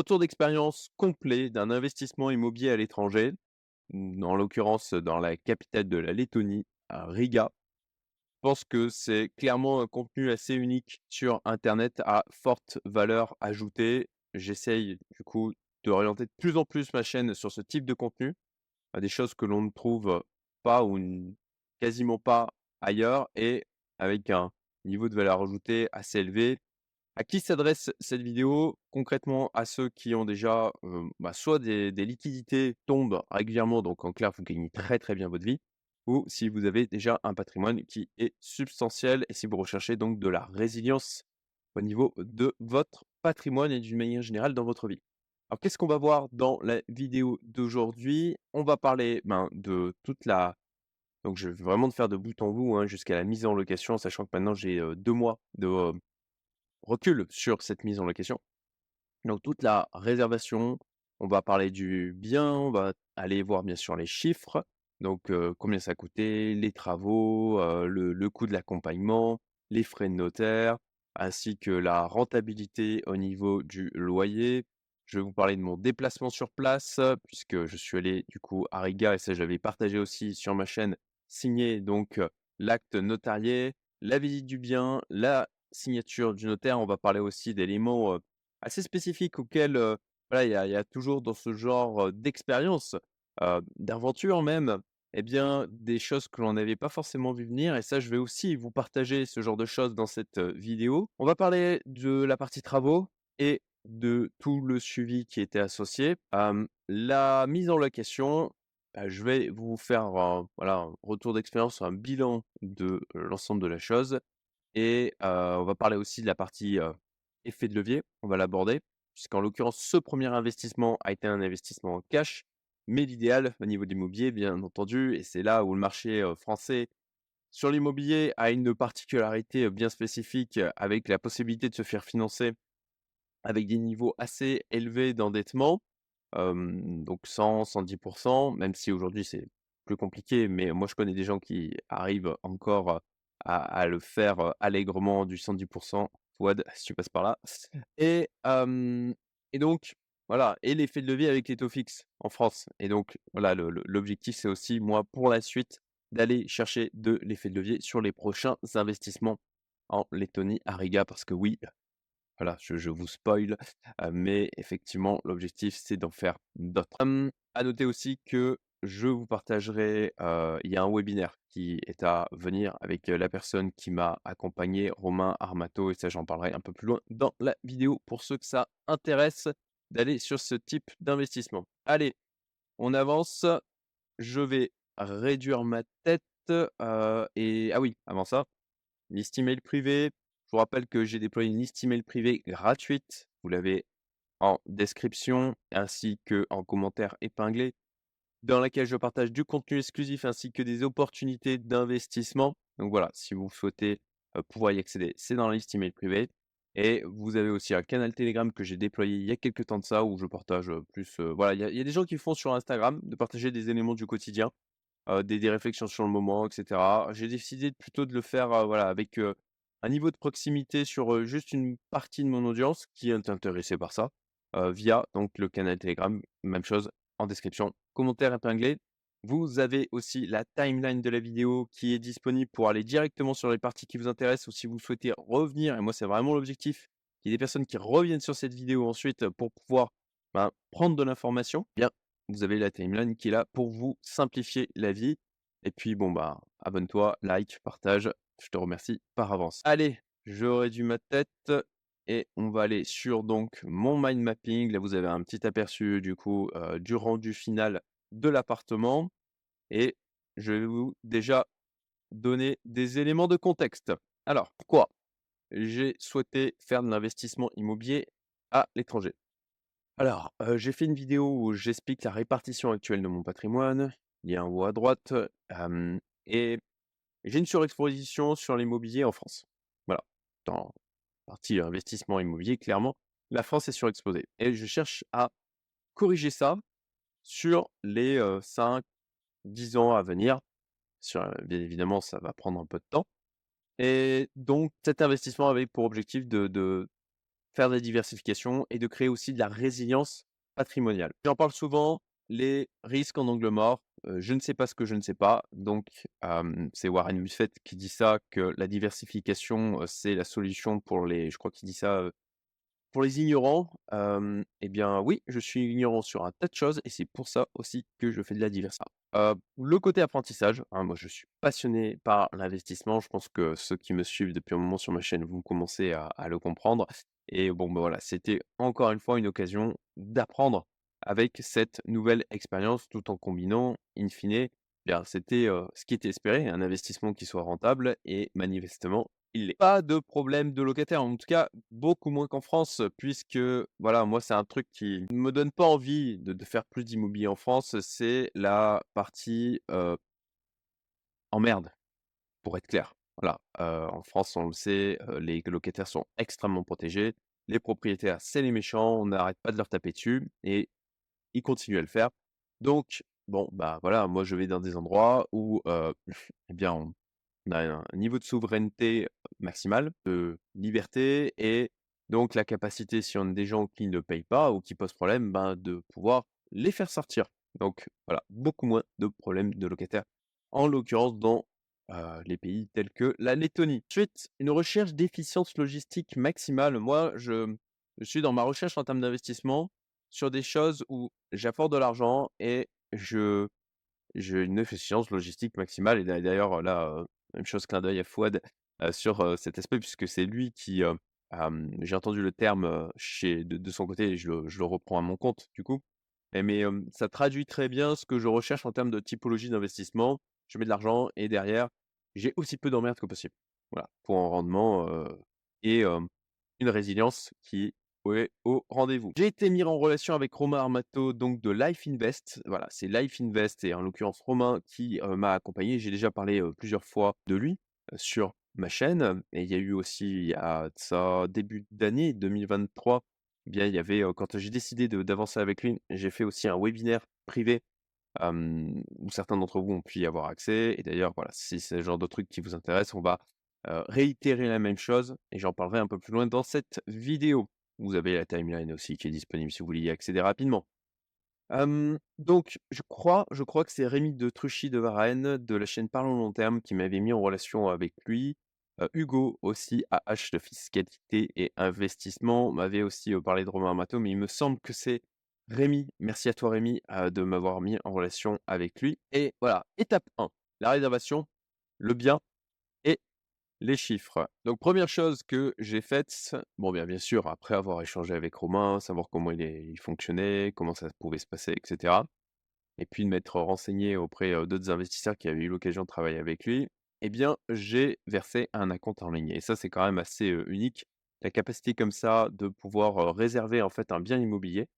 retour d'expérience complet d'un investissement immobilier à l'étranger, mmh, en l'occurrence dans la capitale de la Lettonie, à Riga. Je pense que c'est clairement un contenu assez unique sur internet à forte valeur ajoutée. J'essaye du coup d'orienter de plus en plus ma chaîne sur ce type de contenu, à des choses que l'on ne trouve pas ou quasiment pas ailleurs et avec un niveau de valeur ajoutée assez élevé. À qui s'adresse cette vidéo? Concrètement, à ceux qui ont déjà, heu, bah, soit des liquidités tombent régulièrement, donc en clair, vous gagnez très, très bien votre vie ou si vous avez déjà un patrimoine qui est substantiel et si vous recherchez donc de la résilience au niveau de votre patrimoine et d'une manière générale dans votre vie. Alors qu'est-ce qu'on va voir dans la vidéo d'aujourd'hui? On va parler, ben, de toute la donc je vais vraiment de faire de bout en bout, hein, jusqu'à la mise en location, sachant que maintenant j'ai, heu, 2 mois de, heu, recul sur cette mise en location. Donc toute la réservation, on va parler du bien, on va aller voir bien sûr les chiffres, donc combien ça coûté, les travaux, le coût de l'accompagnement, les frais de notaire, ainsi que la rentabilité au niveau du loyer. Je vais vous parler de mon déplacement sur place, puisque je suis allé du coup à Riga et ça je l'avais partagé aussi sur ma chaîne, signer donc l'acte notarié, la visite du bien, la signature du notaire. On va parler aussi d'éléments, assez spécifiques auxquels, voilà, il y a toujours dans ce genre, d'expérience, d'aventure même, et bien, des choses que l'on n'avait pas forcément vu venir et ça, je vais aussi vous partager ce genre de choses dans cette, vidéo. On va parler de la partie travaux et de tout le suivi qui était associé. La mise en location, bah, je vais vous faire un voilà, un retour d'expérience, un bilan de l'ensemble de la chose et heu, on va parler aussi de la partie, heu, effet de levier, on va l'aborder, puisqu'en l'occurrence, ce premier investissement a été un investissement en cash, mais l'idéal au niveau de l'immobilier, bien entendu et c'est là où le marché, heu, français sur l'immobilier a une particularité, bien spécifique, avec la possibilité de se faire financer avec des niveaux assez élevés d'endettement, donc 100-110% même si aujourd'hui c'est plus compliqué, mais moi je connais des gens qui arrivent encore, à à le faire, allègrement du 110 Fouad, si tu passes par là. Et hem et donc voilà et l'effet de levier avec les taux fixes en France. Et donc voilà l'objectif c'est aussi moi pour la suite d'aller chercher de l'effet de levier sur les prochains investissements en Lettonie, à Riga parce que oui, voilà, je je vous spoil, mais effectivement l'objectif c'est d'en faire d'autres. Hem, à noter aussi que je vous partagerai, il y a un webinaire qui est à venir avec, la personne qui m'a accompagné, Romain Armato et ça j'en parlerai un peu plus loin dans la vidéo pour ceux que ça intéresse d'aller sur ce type d'investissement. Allez, on avance, je vais réduire ma tête, et ah oui, avant ça, liste email privée. Je vous rappelle que j'ai déployé une liste email privée gratuite, vous l'avez en description ainsi qu'en commentaire épinglé, dans laquelle je partage du contenu exclusif ainsi que des opportunités d'investissement. Donc voilà, si vous souhaitez, pouvoir y accéder, c'est dans la liste email privée et vous avez aussi un canal Telegram que j'ai déployé il y a quelque temps de ça où je partage, plus, voilà, il y a des gens qui font sur Instagram, de partager des éléments du quotidien, des réflexions sur le moment et cetera. J'ai décidé plutôt de le faire, voilà, avec, un niveau de proximité sur, juste une partie de mon audience qui est intéressée par ça, via donc le canal Telegram, même chose en description, commentaire épinglé. Vous avez aussi la timeline de la vidéo qui est disponible pour aller directement sur les parties qui vous intéressent ou si vous souhaitez revenir et moi c'est vraiment l'objectif, qu'il y ait des personnes qui reviennent sur cette vidéo ensuite pour pouvoir, ben, prendre de l'information, bien, vous avez la timeline qui est là pour vous simplifier la vie et puis bon, bah, abonne-toi, like, partage, je te remercie par avance. Allez, je réduis ma tête et on va aller sur donc mon mind mapping. Là, vous avez un petit aperçu du coup, heu, du rendu final de l'appartement et je vais vous déjà donner des éléments de contexte. Alors, pourquoi j'ai souhaité faire de l'investissement immobilier à l'étranger? Alors, heu, j'ai fait une vidéo où j'explique la répartition actuelle de mon patrimoine, lien en haut à droite, et j'ai une surexposition sur l'immobilier en France. Voilà, partie investissement immobilier, clairement, la France est surexposée et je cherche à corriger ça sur les, 5-10 ans à venir. Bien évidemment, ça va prendre un peu de temps et donc cet investissement avait pour objectif de de faire de la diversification et de créer aussi de la résilience patrimoniale. J'en parle souvent, les risques en angle mort. Je ne sais pas ce que je ne sais pas. Donc, c'est Warren Buffett qui dit ça, que la diversification, c'est la solution pour les, je crois qu'il dit ça, pour les ignorants. eh bien, oui, je suis ignorant sur un tas de choses et c'est pour ça aussi que je fais de la diversification. le côté apprentissage, hein, moi je suis passionné par l'investissement. Je pense que ceux qui me suivent depuis un moment sur ma chaîne, vous commencez à le comprendre. Et bon, ben voilà, c'était encore une fois une occasion d'apprendre avec cette nouvelle expérience tout en combinant, in fine, c'était ce qui était espéré, un investissement qui soit rentable et manifestement, il n'est pas de problème de locataire, en tout cas beaucoup moins qu'en France, puisque voilà, moi c'est un truc qui ne me donne pas envie de, faire plus d'immobilier en France, c'est la partie en merde, pour être clair. Voilà, en France, on le sait, les locataires sont extrêmement protégés. Les propriétaires, c'est les méchants, on n'arrête pas de leur taper dessus et ils continuent à le faire. Donc, bon, bah voilà, moi je vais dans des endroits où, eh bien, on, a un niveau de souveraineté maximal, de liberté et donc la capacité, si on a des gens qui ne payent pas ou qui posent problème, ben, de pouvoir les faire sortir. Donc voilà, beaucoup moins de problèmes de locataires, en l'occurrence dans les pays tels que la Lettonie. Ensuite, une recherche d'efficience logistique maximale. Moi, je suis dans ma recherche en termes d'investissement sur des choses où j'apporte de l'argent et je j'ai une efficience logistique maximale. Et d'ailleurs, là, même chose, clin d'œil à Fouad sur cet aspect, puisque c'est lui qui, j'ai entendu le terme chez, de, son côté, et je le, reprends à mon compte, du coup. mais ça traduit très bien ce que je recherche en termes de typologie d'investissement. Je mets de l'argent et derrière, j'ai aussi peu d'emmerde que possible. Voilà, pour un rendement et une résilience qui est au rendez-vous. J'ai été mis en relation avec Romain Armato, donc de Life Invest. Voilà, c'est Life Invest et en l'occurrence Romain qui m'a accompagné. J'ai déjà parlé plusieurs fois de lui sur ma chaîne. Et il y a eu aussi, à ça, début d'année 2023, eh bien, il y avait, quand j'ai décidé d'avancer avec lui, j'ai fait aussi un webinaire privé où certains d'entre vous ont pu y avoir accès. Et d'ailleurs, voilà, si c'est le genre de truc qui vous intéresse, on va réitérer la même chose et j'en parlerai un peu plus loin dans cette vidéo. Vous avez la timeline aussi qui est disponible si vous voulez y accéder rapidement. donc, je crois, je crois que c'est Rémi de Truchy de Varennes de la chaîne Parlons Long Terme qui m'avait mis en relation avec lui. Hugo aussi, AH de fiscalité et investissement, m'avait aussi parlé de Romain Amato, mais il me semble que c'est Rémi, merci à toi Rémi de m'avoir mis en relation avec lui. Et voilà, étape 1, la réservation, le bien les chiffres. Donc première chose que j'ai faite, bon bien bien sûr, après avoir échangé avec Romain, savoir comment il, fonctionnait, comment ça pouvait se passer, etc. Et puis de m'être renseigné auprès d'autres investisseurs qui avaient eu l'occasion de travailler avec lui, eh bien j'ai versé un compte en ligne. Et ça c'est quand même assez unique, la capacité comme ça de pouvoir réserver en fait un bien immobilier.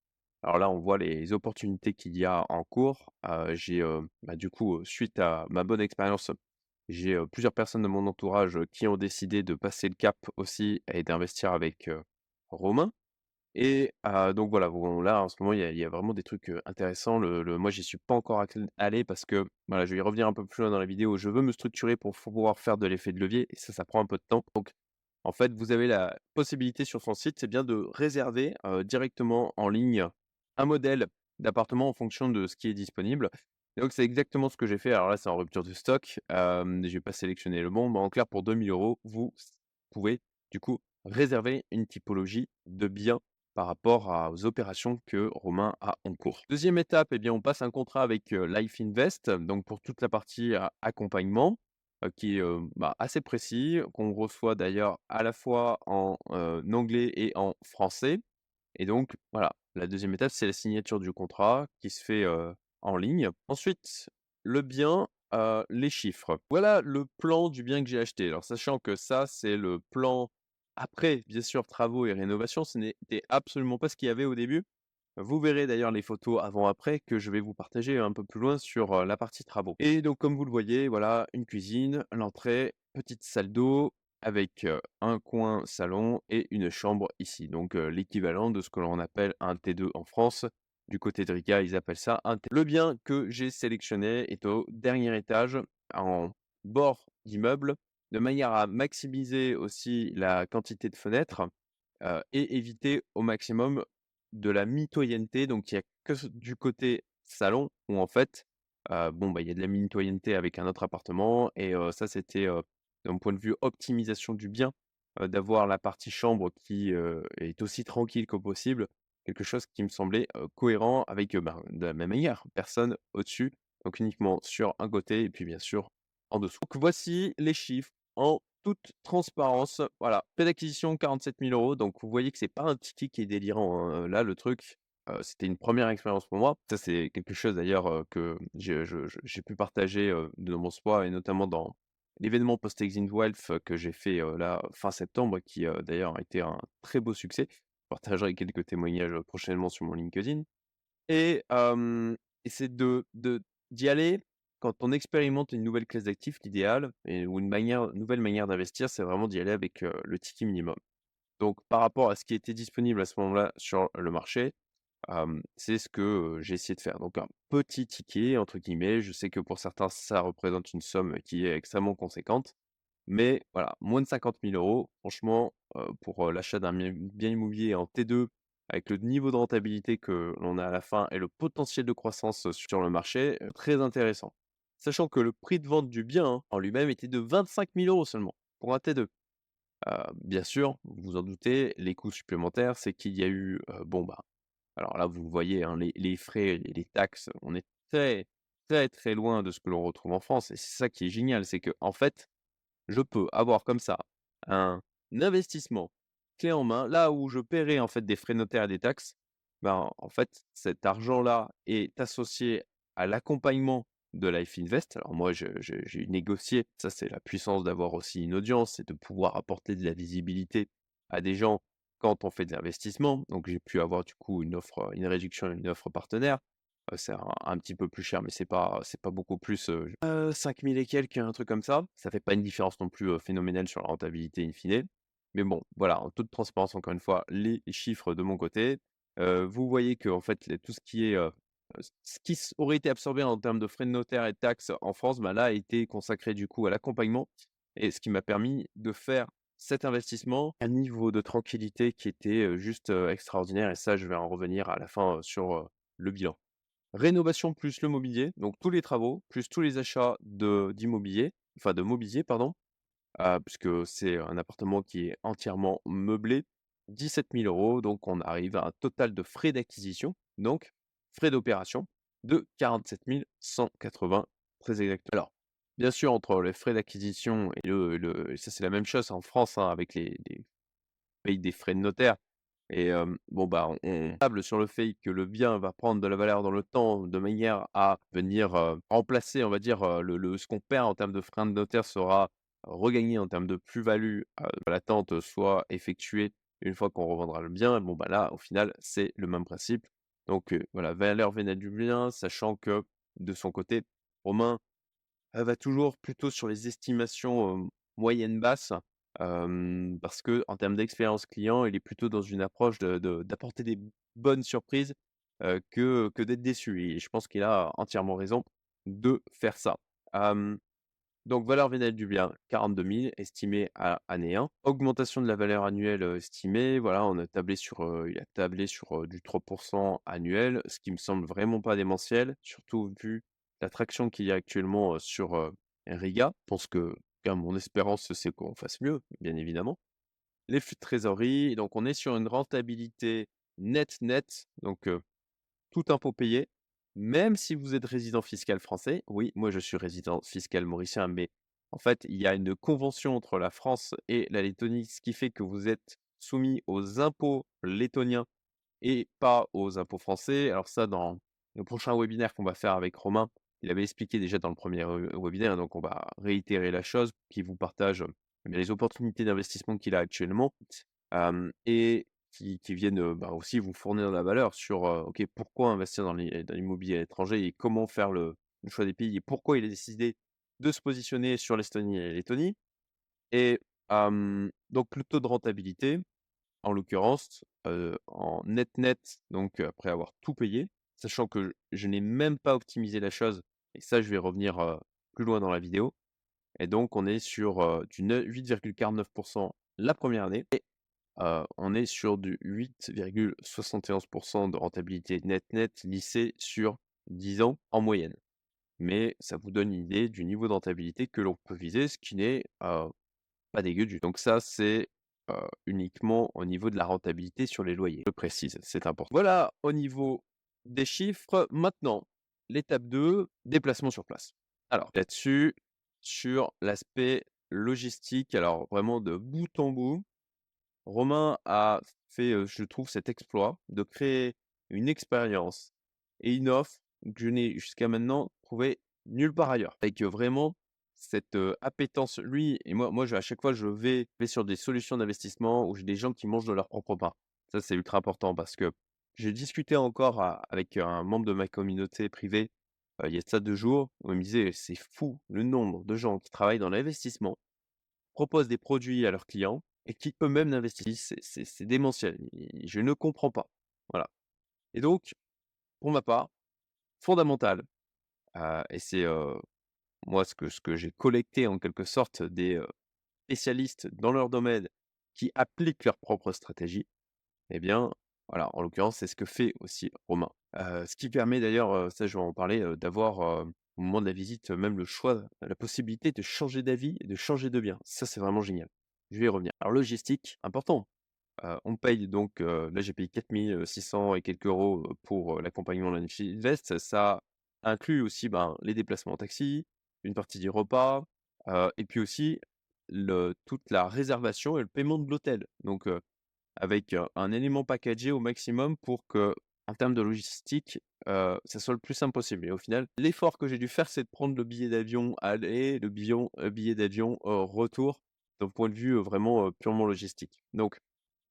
Alors là, on voit les opportunités qu'il y a en cours. j'ai, bah, du coup, suite à ma bonne expérience, j'ai plusieurs personnes de mon entourage qui ont décidé de passer le cap aussi et d'investir avec Romain. Et donc voilà, là en ce moment, il y a, vraiment des trucs intéressants. Le, moi, j'y suis pas encore allé parce que voilà, je vais y revenir un peu plus loin dans la vidéo. Je veux me structurer pour pouvoir faire de l'effet de levier et ça, ça prend un peu de temps. Donc, en fait, vous avez la possibilité sur son site, c'est bien de réserver directement en ligne un modèle d'appartement en fonction de ce qui est disponible. Donc, c'est exactement ce que j'ai fait. Alors là, c'est en rupture de stock. je ne vais pas sélectionner le bon, mais en clair, pour 2000 euros, vous pouvez du coup réserver une typologie de biens par rapport aux opérations que Romain a en cours. Deuxième étape, eh bien, on passe un contrat avec Life Invest, donc pour toute la partie accompagnement, qui est bah, assez précis, qu'on reçoit d'ailleurs à la fois en anglais et en français. Et donc, voilà, la deuxième étape, c'est la signature du contrat qui se fait en ligne. Ensuite, le bien, les chiffres. Voilà le plan du bien que j'ai acheté. Alors, sachant que ça, c'est le plan après, bien sûr, travaux et rénovation. Ce n'était absolument pas ce qu'il y avait au début. Vous verrez d'ailleurs les photos avant-après que je vais vous partager un peu plus loin sur la partie travaux. Et donc, comme vous le voyez, voilà, une cuisine, l'entrée, petite salle d'eau, avec un coin salon et une chambre ici. Donc l'équivalent de ce que l'on appelle un T2 en France. Du côté de Rica, ils appellent ça un. Le bien que j'ai sélectionné est au dernier étage, en bord d'immeuble, de manière à maximiser aussi la quantité de fenêtres. heu et éviter au maximum de la mitoyenneté. Donc il y a que du côté salon où en fait, heu, bon, bah, il y a de la mitoyenneté avec un autre appartement et heu, ça c'était, d'un point de vue optimisation du bien, d'avoir la partie chambre qui, est aussi tranquille que possible. Quelque chose qui me semblait, cohérent avec, ben, de la même manière, personne au-dessus, donc uniquement sur un côté et puis bien sûr en dessous. Donc voici les chiffres en toute transparence. Voilà, prix d'acquisition 47 000 €, donc vous voyez que c'est pas un ticket qui est délirant, hein, là le truc, c'était une première expérience pour moi. Ça c'est quelque chose d'ailleurs, que j'ai pu partager, de mon soi et notamment dans l'événement Post-Exit Wealth, que j'ai fait, là fin septembre qui, d'ailleurs a été un très beau succès. Partagerai quelques témoignages, prochainement sur mon LinkedIn et c'est de d'y aller quand on expérimente une nouvelle classe d'actifs, l'idéal et ou une manière nouvelle manière d'investir, c'est vraiment d'y aller avec, le ticket minimum. Donc par rapport à ce qui était disponible à ce moment-là sur le marché, c'est ce que, j'ai essayé de faire. Donc un «petit ticket» entre guillemets, je sais que pour certains ça représente une somme qui est extrêmement conséquente, mais voilà, moins de 50 000 €, franchement, heu, pour, heu, l'achat d'un bien immobilier en T2 avec le niveau de rentabilité que l'on a à la fin et le potentiel de croissance, heu, sur le marché, très intéressant. Sachant que le prix de vente du bien, hein, en lui-même était de 25 000 € seulement pour un T2. Heu, bien sûr, vous vous en doutez, les coûts supplémentaires, c'est qu'il y a eu, bon, bah, alors là, vous voyez, hein, les les frais et les taxes, on est très, très, très loin de ce que l'on retrouve en France et c'est ça qui est génial, c'est qu'en fait, je peux avoir comme ça un investissement clé en main, là où je paierais en fait des frais notaires et des taxes, ben, en fait, cet argent-là est associé à l'accompagnement de Life Invest. Alors moi, j'ai négocié, ça c'est la puissance d'avoir aussi une audience et de pouvoir apporter de la visibilité à des gens quand on fait des investissements. Donc j'ai pu avoir du coup une offre, une réduction, une offre partenaire. C'est un petit peu plus cher, mais c'est pas c'est pas beaucoup plus, heu, heu, 5 000 et quelques, un truc comme ça. Ça fait pas une différence non plus, phénoménale sur la rentabilité in fine. Mais bon, voilà, en toute transparence, encore une fois, les chiffres de mon côté. Vous voyez qu'en fait, les tout ce qui est, ce qui aurait été absorbé en termes de frais de notaire et de taxes en France, bah, là, a été consacré du coup à l'accompagnement et ce qui m'a permis de faire cet investissement un niveau de tranquillité qui était, juste, extraordinaire et ça, je vais en revenir à la fin, sur, le bilan. Rénovation plus le mobilier, donc tous les travaux, plus tous les achats de d'immobilier, enfin de mobilier, pardon, heu, puisque c'est un appartement qui est entièrement meublé, 17 000 €, donc on arrive à un total de frais d'acquisition, donc frais d'opération de 47 180 très exactement. Alors, bien sûr, entre les frais d'acquisition et le ça c'est la même chose en France, hein, avec les les paye des frais de notaire et bon, bah, on table sur le fait que le bien va prendre de la valeur dans le temps de manière à venir, remplacer, on va dire, le ce qu'on perd en termes de frais de notaire sera regagné en termes de plus-value, l'attente soit effectuée une fois qu'on revendra le bien. Bon, bah, là, au final, c'est le même principe. Donc, voilà, valeur vénale du bien, sachant que de son côté, Romain, va toujours plutôt sur les estimations, basses, hem, parce qu'en termes d'expérience client, il est plutôt dans une approche d'apporter des bonnes surprises, que d'être déçu et je pense qu'il a entièrement raison de faire ça. Donc valeur vénale du bien, 42 000 estimé à année 1. Augmentation de la valeur annuelle, estimée, voilà, on a tablé sur, il a tablé sur, du 3 annuel, ce qui me semble vraiment pas démentiel, surtout vu l'attraction qu'il y a actuellement, sur, Riga. Je pense que, mon espérance, c'est qu'on fasse mieux, bien évidemment. Les flux de trésorerie, donc on est sur une rentabilité nette, nette, donc tout impôt payé, même si vous êtes résident fiscal français. Oui, moi je suis résident fiscal mauricien, mais en fait, il y a une convention entre la France et la Lettonie, ce qui fait que vous êtes soumis aux impôts lettoniens et pas aux impôts français. Alors ça, dans le prochain webinaire qu'on va faire avec Romain, il avait expliqué déjà dans le premier er webinaire, donc on va réitérer la chose, qui vous partage, eh les opportunités d'investissement qu'il a actuellement, et qui viennent, bah, aussi vous fournir de la valeur sur, pourquoi investir dans l'i dans l'immobilier à l'étranger et comment faire le choix des pays et pourquoi il a décidé de se positionner sur l'Estonie et la Lettonie et donc le taux de rentabilité, en l'occurrence, en net net, donc après avoir tout payé, sachant que je n'ai même pas optimisé la chose et ça je vais revenir, plus loin dans la vidéo et donc on est sur, du neu 8,49% la première année et on est sur du 8,71% de rentabilité net net lissée sur 10 ans en moyenne. Mais ça vous donne une idée du niveau de rentabilité que l'on peut viser, ce qui n'est, pas dégueu du donc ça, c'est, uniquement au niveau de la rentabilité sur les loyers. Je précise, c'est important. Voilà au niveau des chiffres. Maintenant, l'étape 2, déplacement sur place. Alors là-dessus, sur l'aspect logistique, alors vraiment de bout en bout, Romain a fait, je trouve, cet exploit de créer une expérience et une offre que je n'ai jusqu'à maintenant trouvé nulle part ailleurs. Avec vraiment cette appétence, lui et moi, moi à chaque fois, je vais, sur des solutions d'investissement où j'ai des gens qui mangent de leur propre pain. Ça, c'est ultra important parce que j'ai discuté encore avec un membre de ma communauté privée il y a ça deux jours, il me disait c'est fou le nombre de gens qui travaillent dans l'investissement, proposent des produits à leurs clients et qui eux-mêmes n'investissent. C'est démentiel. Je ne comprends pas. Voilà. Et donc, pour ma part, fondamental, et c'est moi ce que, ce que j'ai collecté en quelque sorte des spécialistes dans leur domaine qui appliquent leur propre stratégie, eh bien, voilà, en l'occurrence, c'est ce que fait aussi Romain. ce qui permet d'ailleurs, ça je vais en parler, d'avoir au moment de la visite même le choix, la possibilité de changer d'avis et de changer de bien. Ça, c'est vraiment génial. Je vais y revenir. Alors logistique, important. on paye donc, là j'ai payé 4600 et quelques euros pour l'accompagnement de Invest. Ça inclut aussi ben, les déplacements en taxi, une partie du repas, et puis aussi toute la réservation et le paiement de l'hôtel. Donc avec un élément packagé au maximum pour que, en termes de logistique, ça soit le plus simple possible. Et au final, l'effort que j'ai dû faire, c'est de prendre le billet d'avion aller, le billet d'avion retour, d'un point de vue vraiment purement logistique. Donc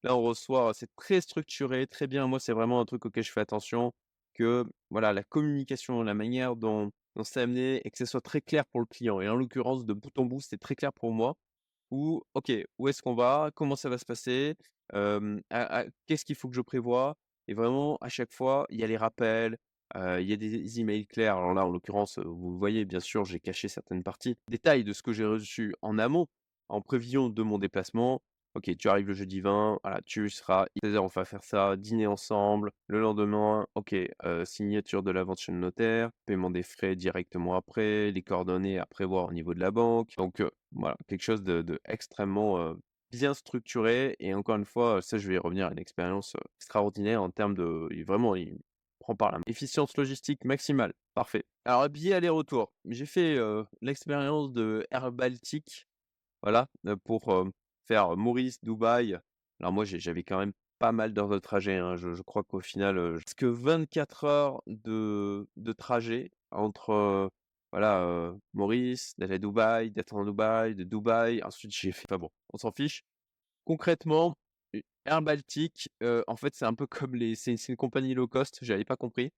là, on reçoit, c'est très structuré, très bien. Moi, c'est vraiment un truc auquel je fais attention, que voilà, la communication, la manière dont, dont c'est amené et que ce soit très clair pour le client. Et en l'occurrence, de bout en bout, c'est très clair pour moi. Où, ok, où est-ce qu'on va? Comment ça va se passer? Qu'est-ce qu'il faut que je prévoie? Et vraiment, à chaque fois, il y a les rappels, il y a des emails clairs. Alors là, en l'occurrence, vous voyez, bien sûr, j'ai caché certaines parties. Détails de ce que j'ai reçu en amont, en prévision de mon déplacement. Ok, tu arrives le jeudi 20, voilà, tu seras 16h, on va faire ça, dîner ensemble. Le lendemain, ok, signature de la vente chez le notaire, paiement des frais directement après, les coordonnées à prévoir au niveau de la banque. Donc voilà, quelque chose de, bien structuré. Et encore une fois, ça, je vais y revenir à une expérience extraordinaire en termes de. Vraiment, il prend par la main. Efficience logistique maximale. Parfait. Alors, billet aller-retour. J'ai fait l'expérience de Air Baltic. Voilà, pour faire Maurice, Dubaï. Alors, moi, j'avais quand même pas mal d'heures de trajet. Hein. Je, crois qu'au final, parce que 24 heures de, de trajet entre voilà, Maurice, d'aller à Dubaï, d'être en Dubaï, de Dubaï. Ensuite, j'ai fait. Enfin bon, on s'en fiche. Concrètement, Air Baltic, en fait, c'est un peu comme les. C'est une compagnie low cost, j'avais pas compris.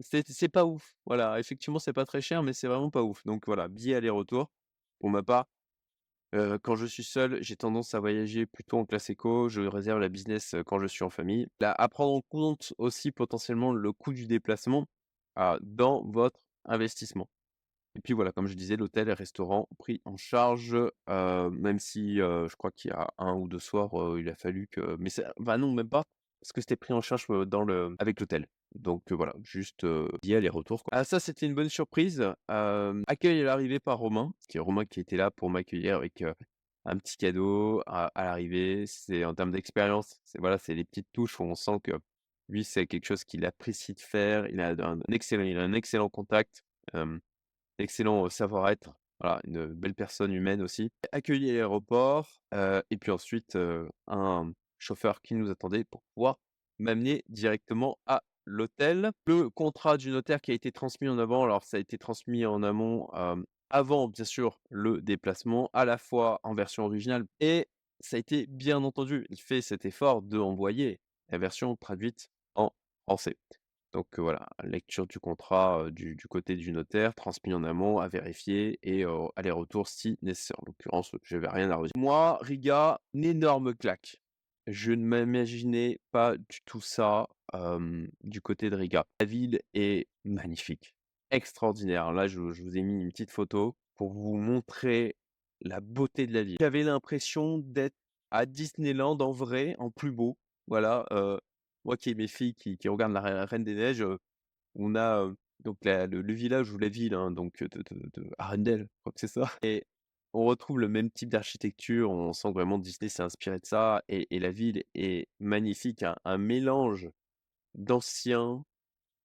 C'est pas ouf. Voilà, effectivement, c'est pas très cher, mais c'est vraiment pas ouf. Donc voilà, billet aller-retour. Pour ma part, quand je suis seul, j'ai tendance à voyager plutôt en classe éco. Je réserve la business quand je suis en famille. Là, à prendre en compte aussi potentiellement le coût du déplacement dans votre investissement. Et puis voilà, comme je disais, l'hôtel et restaurant pris en charge, même si je crois qu'il y a un ou deux soirs, il a fallu que. Mais c'est... Bah non, même pas, parce que c'était pris en charge dans le... avec l'hôtel. Donc voilà, juste billet aller-retour. Ah, ça, c'était une bonne surprise. accueil à l'arrivée par Romain, qui est Romain qui était là pour m'accueillir avec un petit cadeau à, l'arrivée. C'est en termes d'expérience, c'est voilà, les petites touches où on sent que lui, c'est quelque chose qu'il apprécie de faire. Il a un excellent, il a un excellent contact excellent savoir-être. Voilà, une belle personne humaine aussi. Accueilli à l'aéroport, et puis ensuite un chauffeur qui nous attendait pour pouvoir m'amener directement à l'hôtel. Le contrat du notaire qui a été transmis en avant, alors ça a été transmis en amont avant bien sûr le déplacement, à la fois en version originale et ça a été bien entendu, il fait cet effort de envoyer la version traduite en français. Donc voilà, lecture du contrat du, côté du notaire, transmis en amont, à vérifier et aller-retour si nécessaire. En l'occurrence, je n'avais rien à redire. Moi, Riga, une énorme claque. Je ne m'imaginais pas du tout ça du côté de Riga. La ville est magnifique, extraordinaire. Là, je, vous ai mis une petite photo pour vous montrer la beauté de la ville. J'avais l'impression d'être à Disneyland en vrai, en plus beau. Voilà, moi qui ai mes filles qui regardent la Rei Reine des Neiges, on a, donc le village ou la ville, hein, donc de de de Arendelle, je crois que c'est ça et on retrouve le même type d'architecture. On sent vraiment Disney s'est inspiré de ça et la ville est magnifique, un un mélange d'ancien,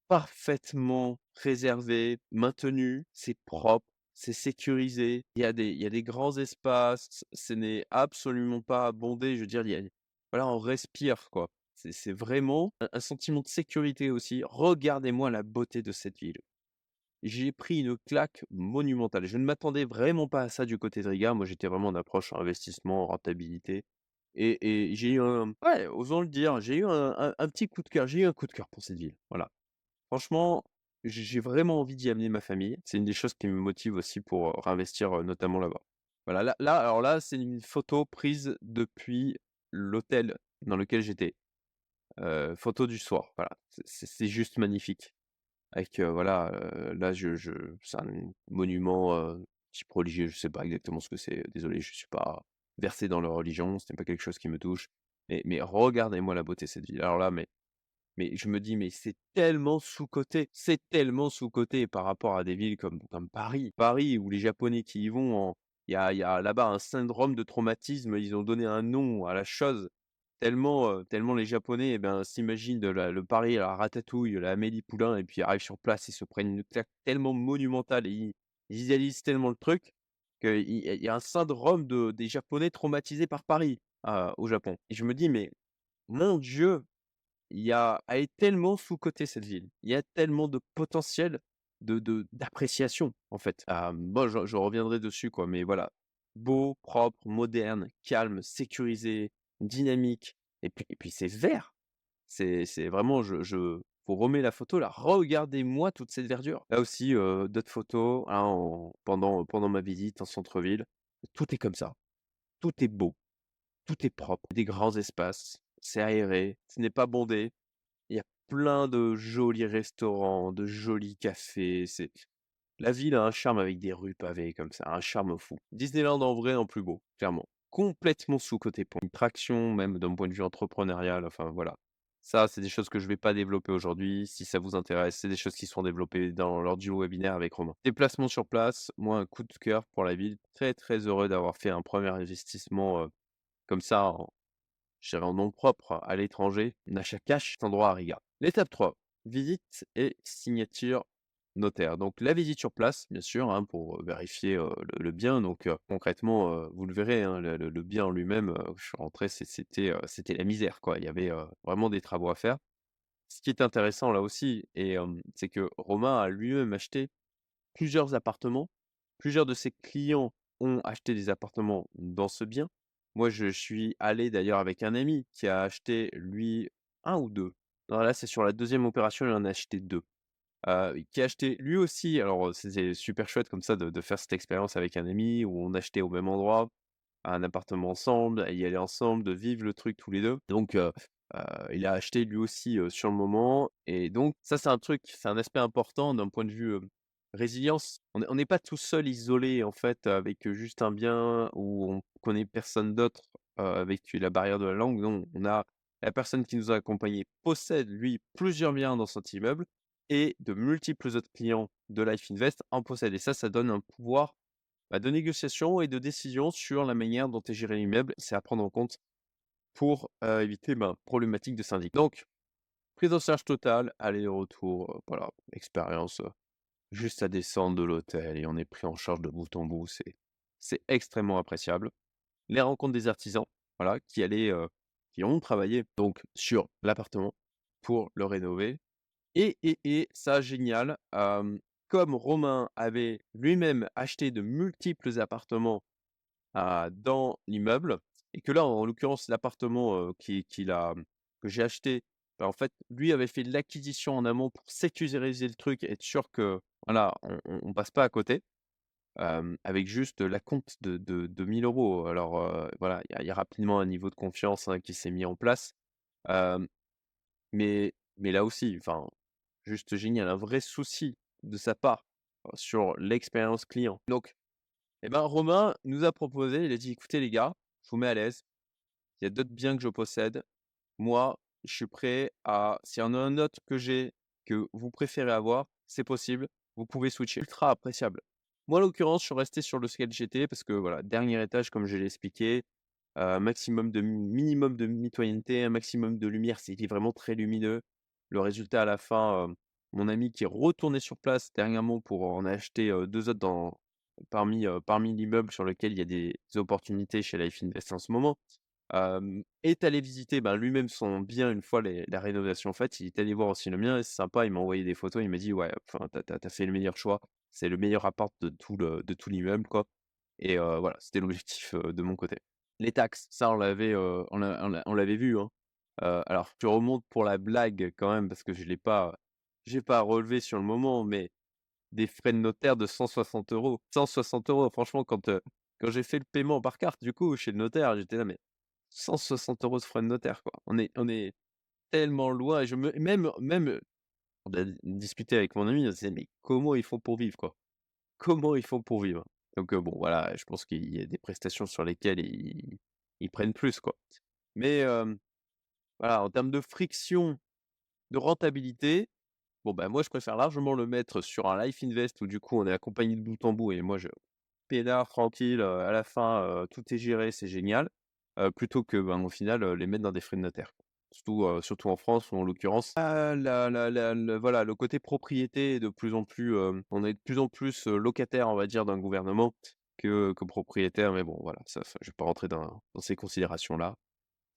parfaitement préservé, maintenu, c'est propre, c'est sécurisé. Il y a des grands espaces, ce n'est absolument pas bondé, je veux dire, voilà, on respire, quoi. C'est vraiment un sentiment de sécurité aussi. Regardez-moi la beauté de cette ville. J'ai pris une claque monumentale. Je ne m'attendais vraiment pas à ça du côté de Riga. Moi, j'étais vraiment en approche investissement, rentabilité et j'ai eu un ouais, osons le dire, j'ai eu un petit coup de cœur. J'ai eu un coup de cœur pour cette ville, voilà. Franchement, j'ai vraiment envie d'y amener ma famille. C'est une des choses qui me motive aussi pour, heu, réinvestir, heu, notamment là-bas. Voilà, là là, alors là, c'est une photo prise depuis l'hôtel dans lequel j'étais. Heu, photo du soir, voilà. C'est juste magnifique. Avec, heu, voilà, heu, là, je c'est un monument, type religieux, je sais pas exactement ce que c'est. Désolé, je suis pas versé dans leur religion, ce n'est pas quelque chose qui me touche. Mais regardez-moi la beauté de cette ville. Alors là, mais mais je me dis: «Mais c'est tellement sous-coté, c'est tellement sous-coté par rapport à des villes comme comme Paris». Paris où les Japonais qui y vont il y a y a là-bas un syndrome de traumatisme, ils ont donné un nom à la chose tellement, tellement les Japonais et ben, s'imaginent de le Paris à la Ratatouille, la Amélie Poulain et puis ils arrivent sur place, ils se prennent une claque tellement monumentale et ils idéalisent tellement le truc qu'il y a un syndrome de des Japonais traumatisés par Paris, au Japon et je me dis: «Mais mon Dieu!» Il y a elle est tellement sous-cotée cette ville. Il y a tellement de potentiel de de d'appréciation, en fait. Ah, bon, je je reviendrai dessus, quoi, mais voilà. Beau, propre, moderne, calme, sécurisé, dynamique et puis et puis c'est vert. C'est c'est vraiment je je vous remets la photo là, regardez-moi toute cette verdure. Là aussi, heu, d'autres photos, hein, en pendant pendant ma visite en centre-ville. Tout est comme ça. Tout est beau, tout est propre, des grands espaces, c'est aéré, ce n'est pas bondé. Il y a plein de jolis restaurants, de jolis cafés, c'est la ville a un charme avec des rues pavées comme ça, un charme fou. Disneyland en vrai, en plus beau, clairement. Complètement sous-coté pour une traction, même d'un point de vue entrepreneurial, enfin voilà. Ça, c'est des choses que je vais pas développer aujourd'hui. Si ça vous intéresse, c'est des choses qui seront développées dans lors du webinaire avec Romain. Déplacement sur place, moi un coup de cœur pour la ville. Très, très heureux d'avoir fait un premier investissement, comme ça je dirais en nom propre à l'étranger, un achat cash, cet endroit à Riga. L'étape 3, visite et signature notaire. Donc la visite sur place, bien sûr, hein, pour, vérifier, le bien. Donc, concrètement, vous le verrez, hein, le bien en lui-même, je suis rentré, c'était, la misère, quoi. Il y avait, vraiment des travaux à faire. Ce qui est intéressant là aussi c'est que Romain a lui-même acheté plusieurs appartements. Plusieurs de ses clients ont acheté des appartements dans ce bien. Moi, je suis allé d'ailleurs avec un ami qui a acheté lui un ou 2. Non, là, c'est sur la deuxième opération, il en a acheté 2. Qui a acheté lui aussi alors, c'était super chouette comme ça de faire cette expérience avec un ami où on achetait au même endroit, un appartement ensemble, à y aller ensemble, de vivre le truc tous les 2. Donc, il a acheté lui aussi, sur le moment et donc ça, c'est un truc, c'est un aspect important d'un point de vue, résilience. On est on n'est pas tout seul isolé en fait avec, juste un bien où on connaît personne d'autre, avec la barrière de la langue. Non, on a la personne qui nous a accompagnés possède lui plusieurs biens dans cet immeuble et de multiples autres clients de Life Invest en possèdent et ça, ça donne un pouvoir, bah, de négociation et de décision sur la manière dont est géré l'immeuble. C'est à prendre en compte pour, éviter, ben, problématique de syndic. Donc, prise en charge totale, aller-retour, voilà, expérience, juste à descendre de l'hôtel et on est pris en charge de bout en bout, c'est c'est extrêmement appréciable. Les rencontres des artisans, voilà, qui allaient, qui ont travaillé donc sur l'appartement pour le rénover et et et ça génial, comme Romain avait lui-même acheté de multiples appartements, heu, dans l'immeuble et que là, en l'occurrence, l'appartement, a que j'ai acheté, bah, en fait, lui avait fait l'acquisition en amont pour sécuriser le truc, être sûr que, voilà, on passe pas à côté, avec juste l'acompte de de de 1 000 €. Alors, voilà, il y a rapidement un niveau de confiance, hein, qui s'est mis en place, mais mais là aussi, enfin Juste génial, un vrai souci de sa part, sur l'expérience client. Donc, et ben, Romain nous a proposé, il a dit: «Écoutez les gars, je vous mets à l'aise, il y a d'autres biens que je possède. Moi, je suis prêt à s'il y en a un autre que j'ai, que vous préférez avoir, c'est possible, vous pouvez switcher. Ultra appréciable. Moi, en l'occurrence, je suis resté sur le lequel j'étais parce que voilà, dernier étage comme je l'ai expliqué, heu, maximum de minimum de mitoyenneté, un maximum de lumière, c'était vraiment très lumineux. Le résultat à la fin, mon ami qui est retourné sur place dernièrement pour en acheter, heu, 2 autres dans parmi, parmi l'immeuble sur lequel il y a des opportunités chez Life Invest en ce moment, est allé visiter, ben, lui-même son bien une fois la rénovation faite. Il est allé voir aussi le mien et c'est sympa, il m'a envoyé des photos, il m'a dit: «Ouais, tu as fait le meilleur choix. C'est le meilleur appart de tout l'immeuble, quoi» et voilà, c'était l'objectif, de mon côté. Les taxes, ça on l'avait, on l'avait vu, hein. Alors je remonte pour la blague quand même parce que je l'ai pas j'ai pas relevé sur le moment, mais des frais de notaire de 160 €. 160 €, franchement, quand, quand j'ai fait le paiement par carte, du coup, chez le notaire, j'étais là, mais 160 € de frais de notaire, quoi. On est on est tellement loin et je me même même, on a discuté avec mon ami, on disait: «Mais comment ils font pour vivre, quoi? Comment ils font pour vivre?» donc bon, voilà, je pense qu'il y a des prestations sur lesquelles ils ils prennent plus, quoi. Mais voilà, en termes de friction, de rentabilité, bon, bah, moi, je préfère largement le mettre sur un life invest où du coup, on est accompagné de bout en bout et moi, je peinard, tranquille, à la fin, tout est géré, c'est génial, plutôt que, ben, au final, les mettre dans des frais de notaire. Surtout, surtout en France où en l'occurrence, la la la voilà, le côté propriété est de plus en plus, on est de plus en plus, locataire, on va dire, d'un gouvernement que que propriétaire. Mais bon, voilà, ça je vais pas rentrer dans dans ces considérations-là.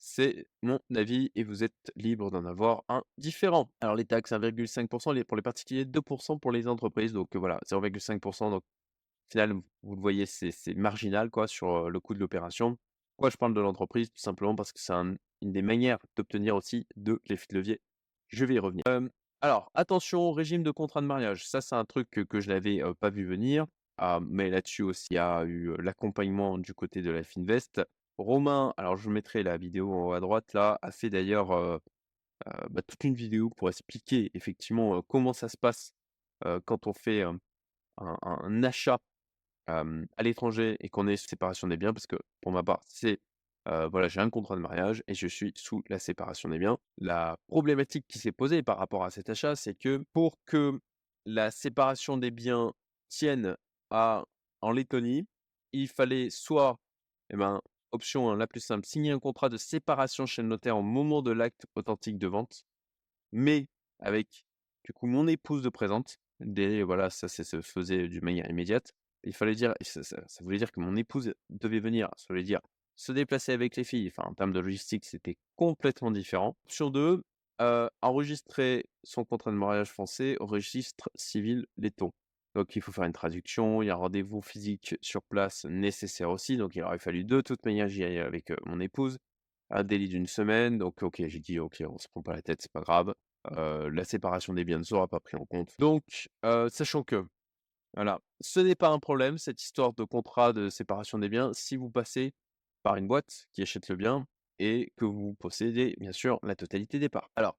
C'est mon avis et vous êtes libre d'en avoir un différent. Alors les taxes 1,5 les pour les particuliers, 2% pour les entreprises, donc voilà, 0,5 donc au final, vous le voyez, c'est marginal, quoi, sur, le coût de l'opération. Pourquoi je parle de l'entreprise? Tout simplement parce que c'est un une des manières d'obtenir aussi de l'effet de levier. Je vais y revenir. Alors attention au régime de contrat de mariage. Ça, c'est un truc que je n'avais, pas vu venir. Ah, mais là-dessus aussi, il y a eu, l'accompagnement du côté de la Finvest. Romain, alors je mettrai la vidéo en haut à droite là, a fait d'ailleurs, bah, toute une vidéo pour expliquer effectivement, comment ça se passe, quand on fait, un achat, à l'étranger et qu'on est séparation des biens. Parce que pour ma part, c'est, voilà, j'ai un contrat de mariage et je suis sous la séparation des biens. La problématique qui s'est posée par rapport à cet achat, c'est que pour que la séparation des biens tienne en Lettonie, il fallait soit, eh ben, option, hein, la plus simple, signer un contrat de séparation chez le notaire au moment de l'acte authentique de vente, mais avec, du coup, mon épouse de présente. Dès voilà, ça, se faisait d'une manière immédiate. Il fallait dire ça voulait dire que mon épouse devait venir, ça voulait dire se déplacer avec les filles, en termes de logistique, c'était complètement différent. Option 2, heu, enregistrer son contrat de mariage français au registre civil letton. Donc il faut faire une traduction, il y a un rendez-vous physique sur place nécessaire aussi, donc il aurait fallu de toute manière j'y aille avec, mon épouse. Un délai d'une semaine, donc OK, j'ai dit: «OK, on se prend pas la tête, c'est pas grave». La séparation des biens ne sera pas pris en compte. Donc sachant que, voilà, ce n'est pas un problème cette histoire de contrat de séparation des biens si vous passez par une boîte qui achète le bien et que vous possédez bien sûr la totalité des parts. Alors,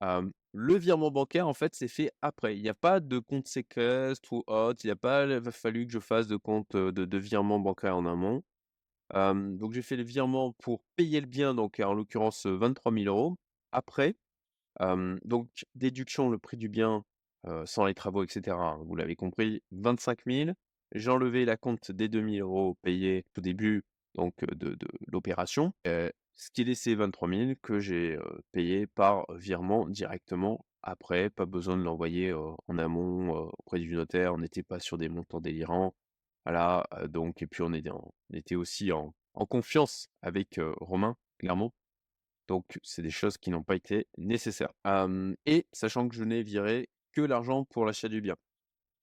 le virement bancaire en fait c'est fait après. Il y a pas de compte séquestre ou autre, il y a pas fallu que je fasse de compte, de virement bancaire en amont. Donc j'ai fait le virement pour payer le bien, donc en l'occurrence, heu, 23 000 €. Après, donc déduction le prix du bien, sans les travaux et cetera, hein, vous l'avez compris, 25 000. J'ai enlevé l'acompte des 2 000 € payés au début, donc de l'opération, ce qui laissait 23 000 que j'ai, payé par virement directement après. Pas besoin de l'envoyer, en amont, auprès du notaire. On n'était pas sur des montants délirants. Voilà, donc et puis on était aussi en confiance avec, Romain, clairement. Donc c'est des choses qui n'ont pas été nécessaires. Et sachant que je n'ai viré que l'argent pour l'achat du bien.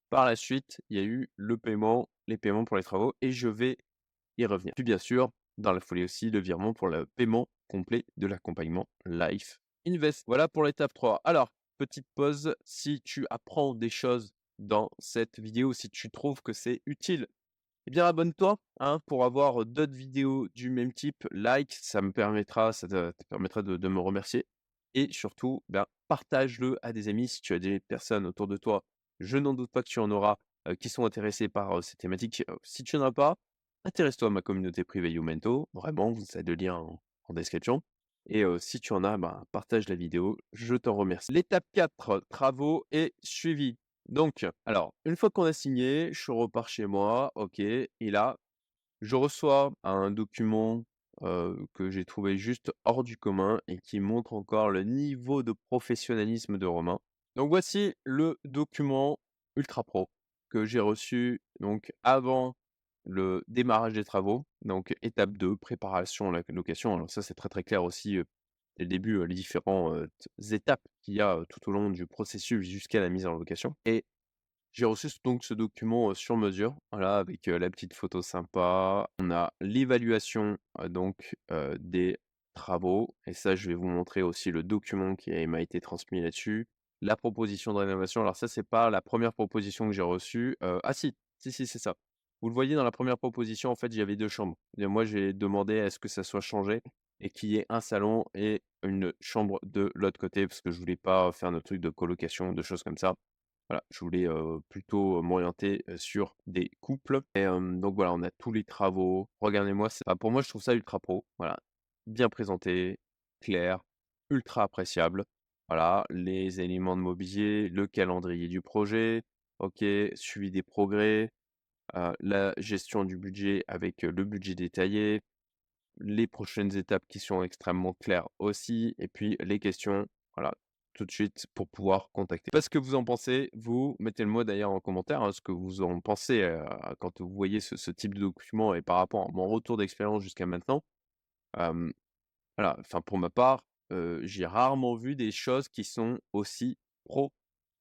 Par la suite, il y a eu le paiement, les paiements pour les travaux et je vais y revenir. Puis bien sûr, dans la foulée aussi, le virement pour le paiement complet de l'accompagnement Life Invest. Voilà pour l'étape 3. Alors, petite pause, si tu apprends des choses dans cette vidéo, si tu trouves que c'est utile, eh bien abonne-toi hein, pour avoir d'autres vidéos du même type. Like, ça me permettra, ça te, permettra de, me remercier. Et surtout, ben, partage-le à des amis si tu as des personnes autour de toi. Je n'en doute pas que tu en auras euh, qui sont intéressés par euh, ces thématiques. Si tu n'en as pas, intéresse-toi à ma communauté privée Youmento. Vraiment, ça a de lien en description. Et si tu en as, ben, partage la vidéo, je t'en remercie. L'étape 4, travaux et suivi. Donc, alors, une fois qu'on a signé, je repars chez moi, ok, et là, je reçois un document que j'ai trouvé juste hors du commun et qui montre encore le niveau de professionnalisme de Romain. Donc voici le document Ultra Pro que j'ai reçu donc avant le démarrage des travaux. Donc étape 2, préparation à la location. Alors ça c'est très très clair aussi dès le début les différentes étapes qu'il y a tout au long du processus jusqu'à la mise en location. Et j'ai reçu donc ce document sur mesure, voilà, avec la petite photo sympa. On a l'évaluation donc des travaux, et ça, je vais vous montrer aussi le document qui m'a été transmis là-dessus. La proposition de rénovation. Alors ça, c'est pas la première proposition que j'ai reçue. ah si, si, si, c'est ça. Vous le voyez dans la première proposition, en fait, j'avais deux chambres. moi, j'ai demandé à ce que ça soit changé et qu'il y ait un salon et une chambre de l'autre côté parce que je voulais pas faire notre truc de colocation, de choses comme ça. Voilà, je voulais plutôt m'orienter sur des couples. Et donc voilà, on a tous les travaux. Regardez-moi, pour moi, je trouve ça ultra pro. Voilà, bien présenté, clair, ultra appréciable. Voilà, les éléments de mobilier, le calendrier du projet, ok, suivi des progrès, la gestion du budget avec le budget détaillé, les prochaines étapes qui sont extrêmement claires aussi, et puis les questions, voilà, tout de suite pour pouvoir contacter. Parce que vous en pensez, vous mettez le mot d'ailleurs en commentaire, hein, ce que vous en pensez quand vous voyez ce, type de document et par rapport à mon retour d'expérience jusqu'à maintenant. voilà, enfin pour ma part, j'ai rarement vu des choses qui sont aussi pro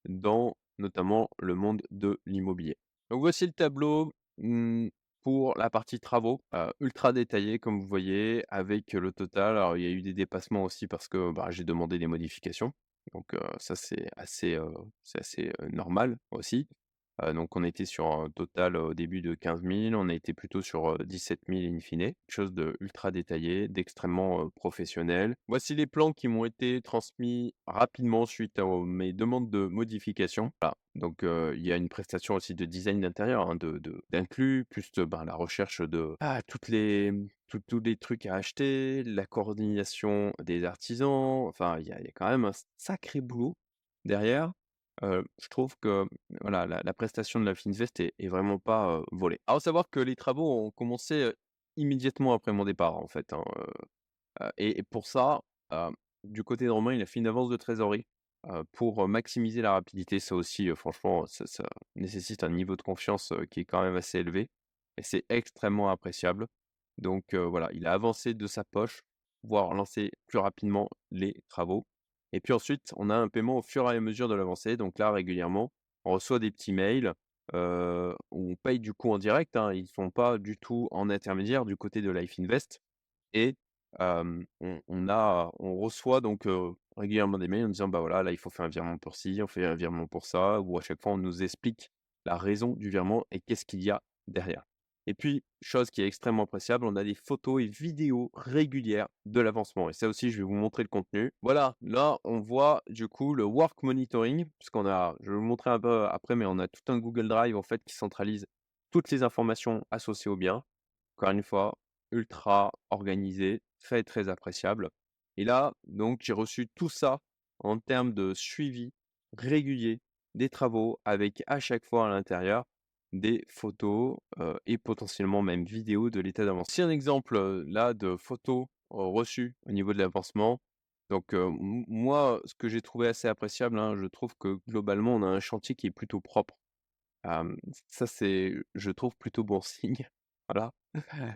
dans notamment le monde de l'immobilier. Donc voici le tableau mmh, pour la partie travaux, ultra détaillé comme vous voyez, avec le total. Alors il y a eu des dépassements aussi parce que bah, j'ai demandé des modifications. Donc ça, c'est assez, c'est assez normal aussi. Donc on était sur un total au début de 15 000, on a été plutôt sur 17 000 in fine. Quelque chose de ultra détaillé, d'extrêmement professionnel. Voici les plans qui m'ont été transmis rapidement suite à mes demandes de modification. Voilà. Donc il y a une prestation aussi de design d'intérieur, hein, de, d'inclus, plus ben, la recherche de ah, toutes les, tous les trucs à acheter, la coordination des artisans. Enfin, il y, a quand même un sacré boulot derrière. Je trouve que voilà, la, prestation de la Finsvest est, est vraiment pas volée. Alors, savoir que les travaux ont commencé immédiatement après mon départ, en fait. Hein, et, pour ça, du côté de Romain, il a fait une avance de trésorerie pour maximiser la rapidité. Ça aussi, franchement, ça, nécessite un niveau de confiance qui est quand même assez élevé. Et c'est extrêmement appréciable. Donc voilà, il a avancé de sa poche, pouvoir lancer plus rapidement les travaux. Et puis ensuite, on a un paiement au fur et à mesure de l'avancée. Donc là, régulièrement, on reçoit des petits mails où on paye du coup en direct. Hein. Ils ne sont pas du tout en intermédiaire du côté de Life Invest. Et on, a, on reçoit donc régulièrement des mails en disant bah voilà, là il faut faire un virement pour ci, on fait un virement pour ça, ou à chaque fois on nous explique la raison du virement et qu'est-ce qu'il y a derrière. Et puis, chose qui est extrêmement appréciable, on a des photos et vidéos régulières de l'avancement. Et ça aussi, je vais vous montrer le contenu. Voilà, là, on voit du coup le work monitoring, puisqu'on a, je vais vous montrer un peu après, mais on a tout un Google Drive en fait qui centralise toutes les informations associées au bien. Encore une fois, ultra organisé, très très appréciable. Et là, donc, j'ai reçu tout ça en termes de suivi régulier des travaux avec à chaque fois à l'intérieur des photos et potentiellement même vidéos de l'état d'avancement. C'est un exemple là de photos reçues au niveau de l'avancement. Donc moi, ce que j'ai trouvé assez appréciable, hein, je trouve que globalement, on a un chantier qui est plutôt propre. ça, c'est, je trouve, plutôt bon signe. Voilà.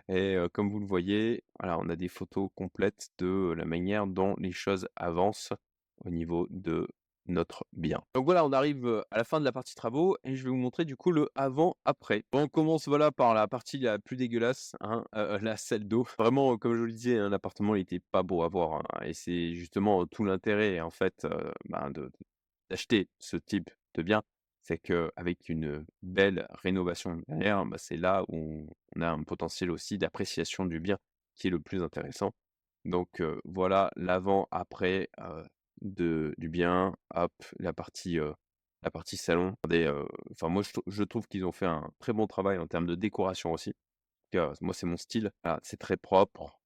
Et comme vous le voyez, voilà, on a des photos complètes de la manière dont les choses avancent au niveau de notre bien. Donc voilà, on arrive à la fin de la partie travaux et je vais vous montrer du coup le avant-après. on commence voilà par la partie la plus dégueulasse, hein, la salle d'eau. Vraiment, comme je vous le disais, un appartement il pas beau à voir hein, et c'est justement tout l'intérêt en fait ben, d'acheter ce type de bien. C'est qu'avec une belle rénovation derrière, bah, c'est là où on a un potentiel aussi d'appréciation du bien qui est le plus intéressant. Donc voilà l'avant-après de, du bien, hop, la partie, la partie salon. enfin, moi, je, trouve qu'ils ont fait un très bon travail en termes de décoration aussi. moi, c'est mon style. c'est très propre.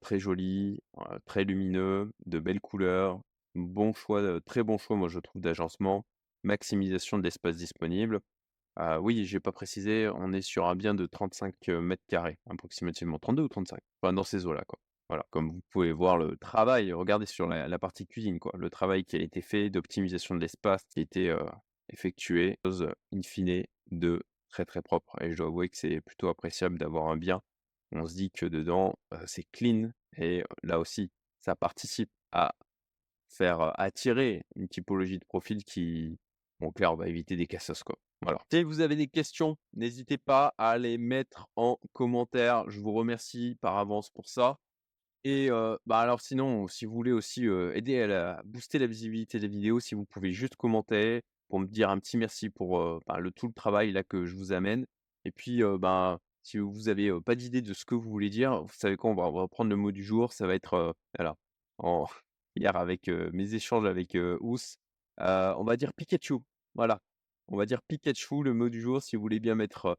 très joli, très lumineux, de belles couleurs, bon choix, très bon choix, moi je trouve d'agencement, maximisation de l'espace disponible. Ah oui, j'ai pas précisé, on est sur un bien de 35 mètres carrés approximativement, 32 ou 35? Enfin dans ces eaux-là, quoi. Voilà, comme vous pouvez voir le travail, regardez sur la partie cuisine, quoi, le travail qui a été fait d'optimisation de l'espace qui a été, effectué, chose, in fine de très, très propre et je dois avouer que c'est plutôt appréciable d'avoir un bien, on se dit que dedans, c'est clean et là aussi, ça participe à faire, attirer une typologie de profil qui bon clair, on va éviter des cassos, quoi. Si vous avez des questions, n'hésitez pas à les mettre en commentaire. Je vous remercie par avance pour ça. Et bah, alors sinon, si vous voulez aussi, aider à booster la visibilité des vidéos, si vous pouvez juste commenter pour me dire un petit merci pour, bah, tout le travail là que je vous amène. Et puis, ben, si vous avez, pas d'idée de ce que vous voulez dire, vous savez quoi? On va on prendre le mot du jour, ça va être, voilà, hier avec, mes échanges avec, Ous, on va dire Pikachu. Voilà. On va dire Pikachu, le mot du jour, si vous voulez bien mettre,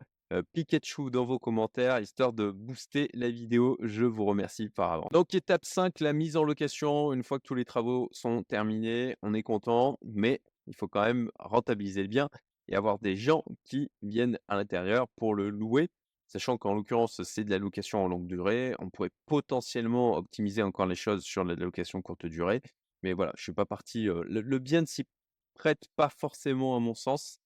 Pikachu dans vos commentaires, histoire de booster la vidéo. Je vous remercie par avance. Donc étape 5, la mise en location. Une fois que tous les travaux sont terminés, on est content, mais il faut quand même rentabiliser le bien et avoir des gens qui viennent à l'intérieur pour le louer. Sachant qu'en l'occurrence, c'est de la location en longue durée. On pourrait potentiellement optimiser encore les choses sur la location courte durée. Mais voilà, je suis pas parti, heu, le le bien ne s'y prête pas forcément à mon sens.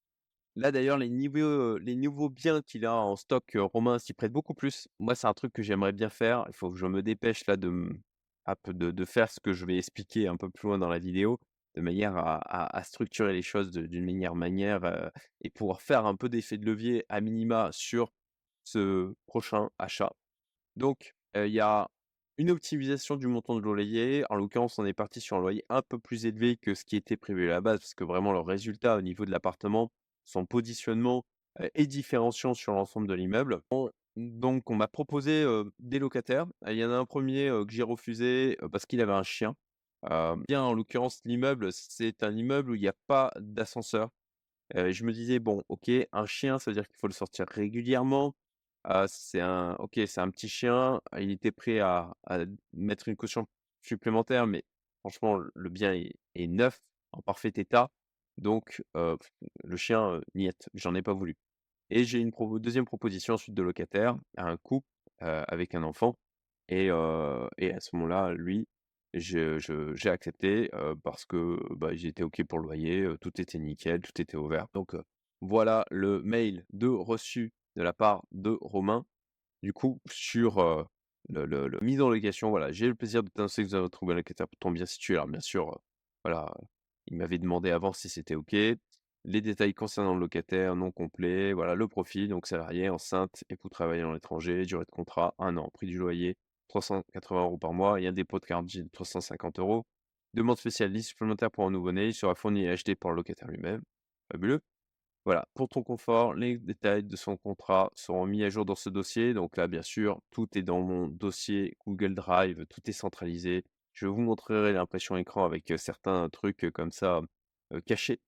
Là d'ailleurs, les nouveaux biens qu'il a en stock, heu, Romain s'y prête beaucoup plus. Moi, c'est un truc que j'aimerais bien faire. Il faut que je me dépêche là de faire ce que je vais expliquer un peu plus loin dans la vidéo, de manière à structurer les choses d'une meilleure manière, heu et pouvoir faire un peu d'effet de levier à minima sur ce prochain achat. Donc, il y a une optimisation du montant de loyer. En l'occurrence, on est parti sur un loyer un peu plus élevé que ce qui était prévu à la base, parce que vraiment le résultat au niveau de l'appartement, son positionnement, est différenciant sur l'ensemble de l'immeuble. On donc on m'a proposé, des locataires. Il y en a un premier er que j'ai refusé, parce qu'il avait un chien. Hem, bien en l'occurrence, l'immeuble, c'est un immeuble où il y a pas d'ascenseur. Je me disais: «Bon, OK, un chien, ça veut dire qu'il faut le sortir régulièrement». Heu, c'est un OK, c'est un petit chien, il était prêt à mettre une caution supplémentaire, mais franchement, le bien est neuf, en parfait état, donc le chien, heu, niet, j'en ai pas voulu. Et j'ai une 2 proposition ensuite de locataire, un couple, avec un enfant et à ce moment-là, lui, j'ai accepté, parce que, bah, ils étaient OK pour le loyer, tout était nickel, tout était ouvert. Donc voilà le mail de reçu de la part de Romain. Du coup, sur, le mise en location, voilà, j'ai le plaisir de t'annoncer que vous avez trouvé un locataire pour ton bien situé. Alors bien sûr, voilà, il m'avait demandé avant si c'était OK. Les détails concernant le locataire, nom complet, voilà, le profil, donc salarié, enceinte, époux travaillant à l'étranger, durée de contrat, 1 an, prix du loyer, 380 euros par mois et un dépôt de garantie de 350 euros. Demande spéciale liste supplémentaire pour un nouveau-né, il sera fourni et acheté par le locataire lui-même. Fabuleux. Voilà, pour ton confort, les détails de son contrat seront mis à jour dans ce dossier. Donc là, bien sûr, tout est dans mon dossier Google Drive, tout est centralisé. Je vous montrerai l'impression écran avec certains trucs comme ça cachés.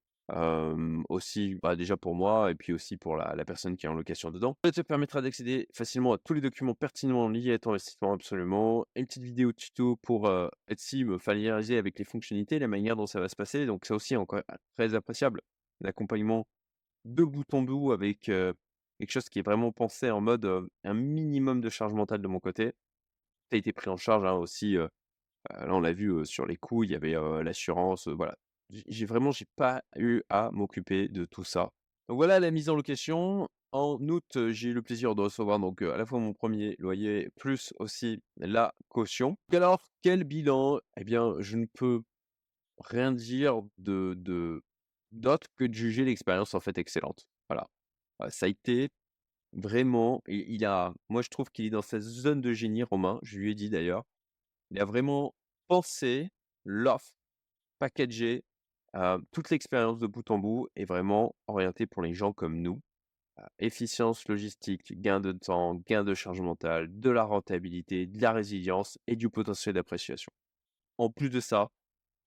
Aussi, bah, déjà pour moi et puis aussi pour la, personne qui est en location dedans. Ça te permettra d'accéder facilement à tous les documents pertinents liés à ton investissement absolument. Une petite vidéo tuto pour Etsy me familiariser avec les fonctionnalités, la manière dont ça va se passer. Donc ça aussi, encore très appréciable. L'accompagnement de bout en bout avec, quelque chose qui est vraiment pensé en mode, un minimum de charge mentale de mon côté. Ça a été pris en charge, hein, aussi, là on l'a vu, sur les coûts, il y avait, l'assurance, voilà. J'ai vraiment j'ai pas eu à m'occuper de tout ça. Donc voilà la mise en location. En août, j'ai eu le plaisir de recevoir donc, à la fois mon premier loyer plus aussi la caution. Alors quel bilan? Eh bien, je ne peux rien dire de de d'autre que de juger l'expérience en fait excellente. Voilà. Ça a été vraiment il a moi je trouve qu'il est dans sa zone de génie Romain, je lui ai dit d'ailleurs. Il a vraiment pensé l'offre packagée, heu, toute l'expérience de bout en bout est vraiment orientée pour les gens comme nous. Heu, efficience logistique, gain de temps, gain de charge mentale, de la rentabilité, de la résilience et du potentiel d'appréciation. En plus de ça,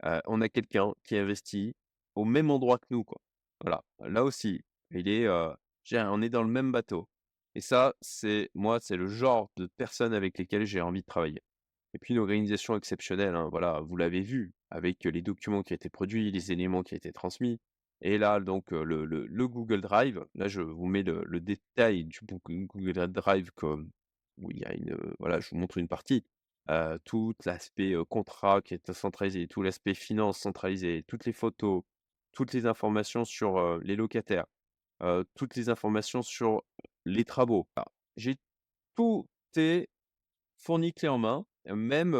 heu, on a quelqu'un qui investit au même endroit que nous. Voilà, là aussi, il est, on est dans le même bateau et ça, c'est moi, c'est le genre de personnes avec lesquelles j'ai envie de travailler. Et puis une organisation exceptionnelle, hein. Voilà, vous l'avez vu avec les documents qui ont été produits, les éléments qui ont été transmis et là donc le le le Google Drive, là je vous mets le détail du Google Drive où il y a une, voilà, je vous montre une partie, tout l'aspect, contrat qui est centralisé, tout l'aspect finance centralisé, toutes les photos, toutes les informations sur, les locataires, toutes les informations sur les travaux. J'ai tout est fourni clé en main, même,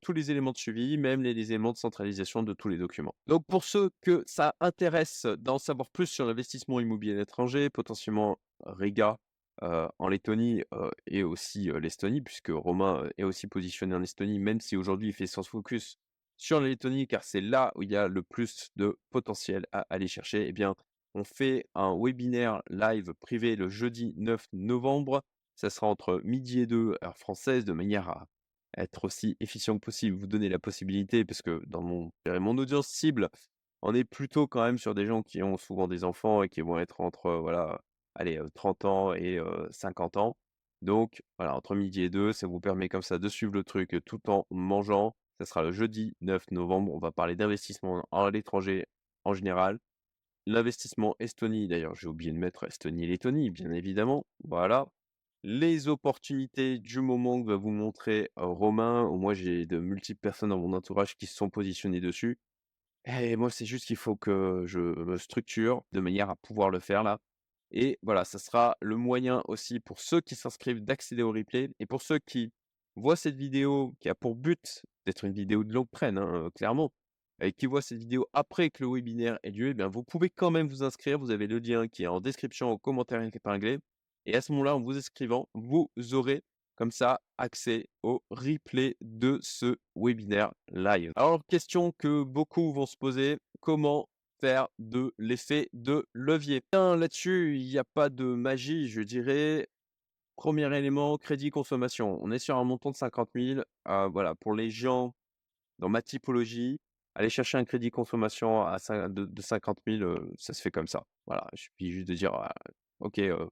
tous les éléments de suivi, même les éléments de centralisation de tous les documents. Donc pour ceux que ça intéresse d'en savoir plus sur l'investissement immobilier à l'étranger, potentiellement Riga, en Lettonie, et aussi, l'Estonie puisque Romain, est aussi positionné en Estonie, même si aujourd'hui il fait son focus sur la Lettonie car c'est là où il y a le plus de potentiel à aller chercher. Eh bien, on fait un webinaire live privé le jeudi 9 novembre. Ça sera entre midi et 2 heure française de manière à être aussi efficient que possible, vous donner la possibilité parce que dans mon audience cible, on est plutôt quand même sur des gens qui ont souvent des enfants et qui vont être entre, heu, voilà, allez, heu, 30 ans et heu, 50 ans. Donc voilà, entre midi et 2, ça vous permet comme ça de suivre le truc, heu, tout en mangeant. Ça sera le jeudi 9 novembre. On va parler d'investissement à l'étranger en général. L'investissement Estonie, d'ailleurs, j'ai oublié de mettre Estonie et Lettonie, bien évidemment. Voilà. Les opportunités du moment que va vous montrer, Romain, moi j'ai de multiples personnes dans mon entourage qui se sont positionnées dessus. Et moi c'est juste qu'il faut que je me structure de manière à pouvoir le faire là. Et voilà, ça sera le moyen aussi pour ceux qui s'inscrivent d'accéder au replay et pour ceux qui voient cette vidéo qui a pour but d'être une vidéo de longue traîne, hein, clairement et qui voient cette vidéo après que le webinaire ait lieu, eh bien vous pouvez quand même vous inscrire. Vous avez le lien qui est en description, en commentaire épinglé et à ce moment-là, en vous inscrivant, vous aurez comme ça accès au replay de ce webinaire live. Alors, question que beaucoup vont se poser, comment faire de l'effet de levier? Bien là-dessus, il n'y a pas de magie, je dirais. Premier élément, crédit consommation. On est sur un montant de 50 000. Heu, voilà, pour les gens dans ma typologie, aller chercher un crédit consommation à de de 50 000, heu, ça se fait comme ça. Voilà, il suffit juste dire: «Ah, OK, heu,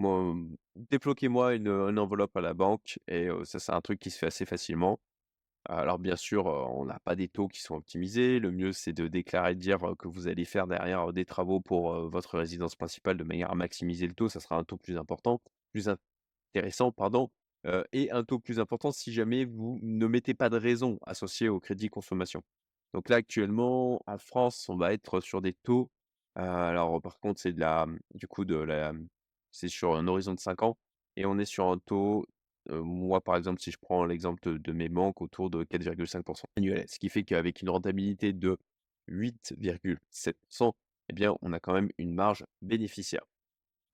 moi, débloquez-moi une, enveloppe à la banque» et ça, c'est un truc qui se fait assez facilement. Alors bien sûr, on n'a pas des taux qui sont optimisés. Le mieux, c'est de déclarer, de dire, que vous allez faire derrière, des travaux pour, votre résidence principale de manière à maximiser le taux. Ça sera un taux plus important, plus intéressant, pardon, et un taux plus important si jamais vous ne mettez pas de raison associée au crédit consommation. Donc là, actuellement, en France, on va être sur des taux, alors par contre, c'est de la, du coup, de la, c'est sur un horizon de 5 ans et on est sur un taux, moi, par exemple, si je prends l'exemple de de mes banques, autour de 4,5% annuel. Ce qui fait qu'avec une rentabilité de 8,7 eh bien, on a quand même une marge bénéficiaire.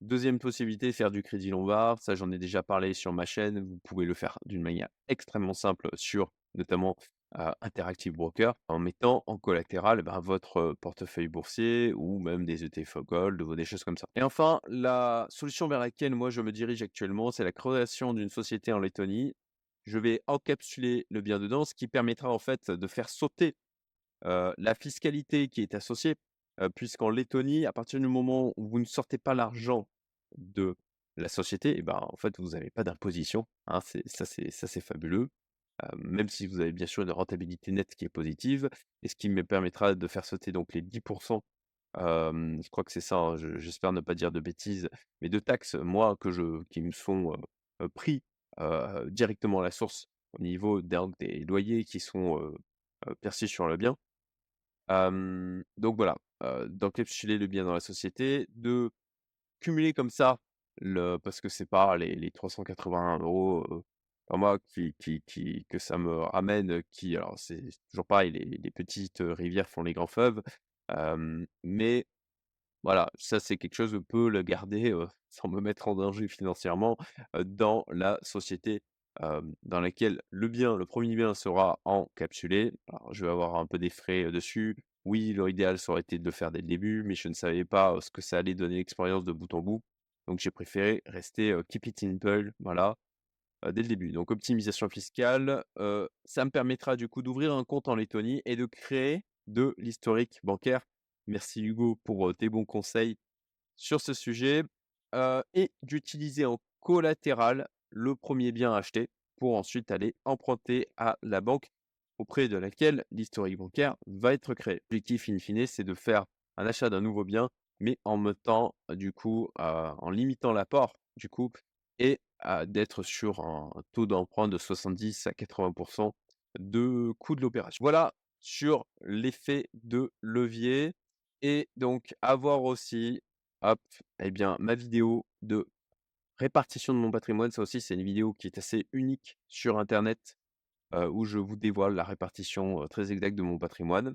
Deuxième possibilité, faire du crédit lombard. Ça, j'en ai déjà parlé sur ma chaîne. Vous pouvez le faire d'une manière extrêmement simple sur notamment Interactive Brokers en mettant en collatéral, ben, votre, portefeuille boursier ou même des ETF Gold ou des choses comme ça. Et enfin, la solution vers laquelle moi je me dirige actuellement, c'est la création d'une société en Lettonie. Je vais encapsuler le bien dedans, ce qui permettra en fait de faire sauter, la fiscalité qui est associée, puisqu'en Lettonie, à partir du moment où vous ne sortez pas l'argent de la société et ben, en fait, vous n'avez pas d'imposition, hein. Ça c'est fabuleux même si vous avez bien sûr une rentabilité nette qui est positive et ce qui me permettra de faire sauter donc les 10 hem, je crois que c'est ça, hein, je j'espère ne pas dire de bêtises, mais de taxes, moi, que je qui me sont, pris, directement à la source au niveau des loyers qui sont, perçus sur le bien. Donc voilà, d'encapsuler le bien dans la société, de cumuler comme ça le parce que c'est pas les les 381 €, Enfin, moi qui qui qui que ça me ramène, qui alors c'est toujours pareil, les petites, rivières font les grands fleuves, mais voilà, ça c'est quelque chose, je peux le garder, sans me mettre en danger financièrement, dans la société, dans laquelle le bien, le premier bien sera encapsulé. Alors je vais avoir un peu des frais, dessus. Oui, l'idéal ça aurait été de le faire dès le début, mais je ne savais pas, ce que ça allait donner l'expérience de bout en bout. Donc j'ai préféré rester, keep it simple, voilà, dès le début. Donc optimisation fiscale, heu, ça me permettra du coup d'ouvrir un compte en Lettonie et de créer de l'historique bancaire. Merci Hugo pour, heu, tes bons conseils sur ce sujet, et d'utiliser en collatéral le premier bien acheté. pour ensuite aller emprunter à la banque auprès de laquelle l'historique bancaire va être créé. L'objectif in fine, c'est de faire un achat d'un nouveau bien, mais en mettant du coup, euh, en limitant l'apport du coup et euh, d'être sur un taux d'emprunt de 70 à 80% de coût de l'opération. Voilà sur l'effet de levier et donc avoir aussi, hop, eh bien ma vidéo de répartition de mon patrimoine. Ça aussi, c'est une vidéo qui est assez unique sur internet où je vous dévoile la répartition très exacte de mon patrimoine.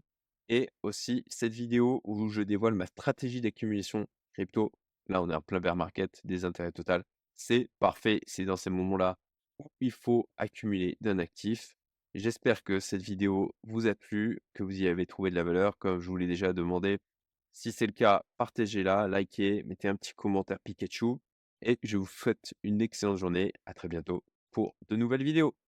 Et aussi cette vidéo où je dévoile ma stratégie d'accumulation crypto. Là, on est en plein bear market, des intérêts total. C'est parfait. C'est dans ces moments-là où il faut accumuler d'un actif. J'espère que cette vidéo vous a plu, que vous y avez trouvé de la valeur, comme je vous l'ai déjà demandé. Si c'est le cas, partagez-la, likez, mettez un petit commentaire Pikachu. Et je vous souhaite une excellente journée. À très bientôt pour de nouvelles vidéos.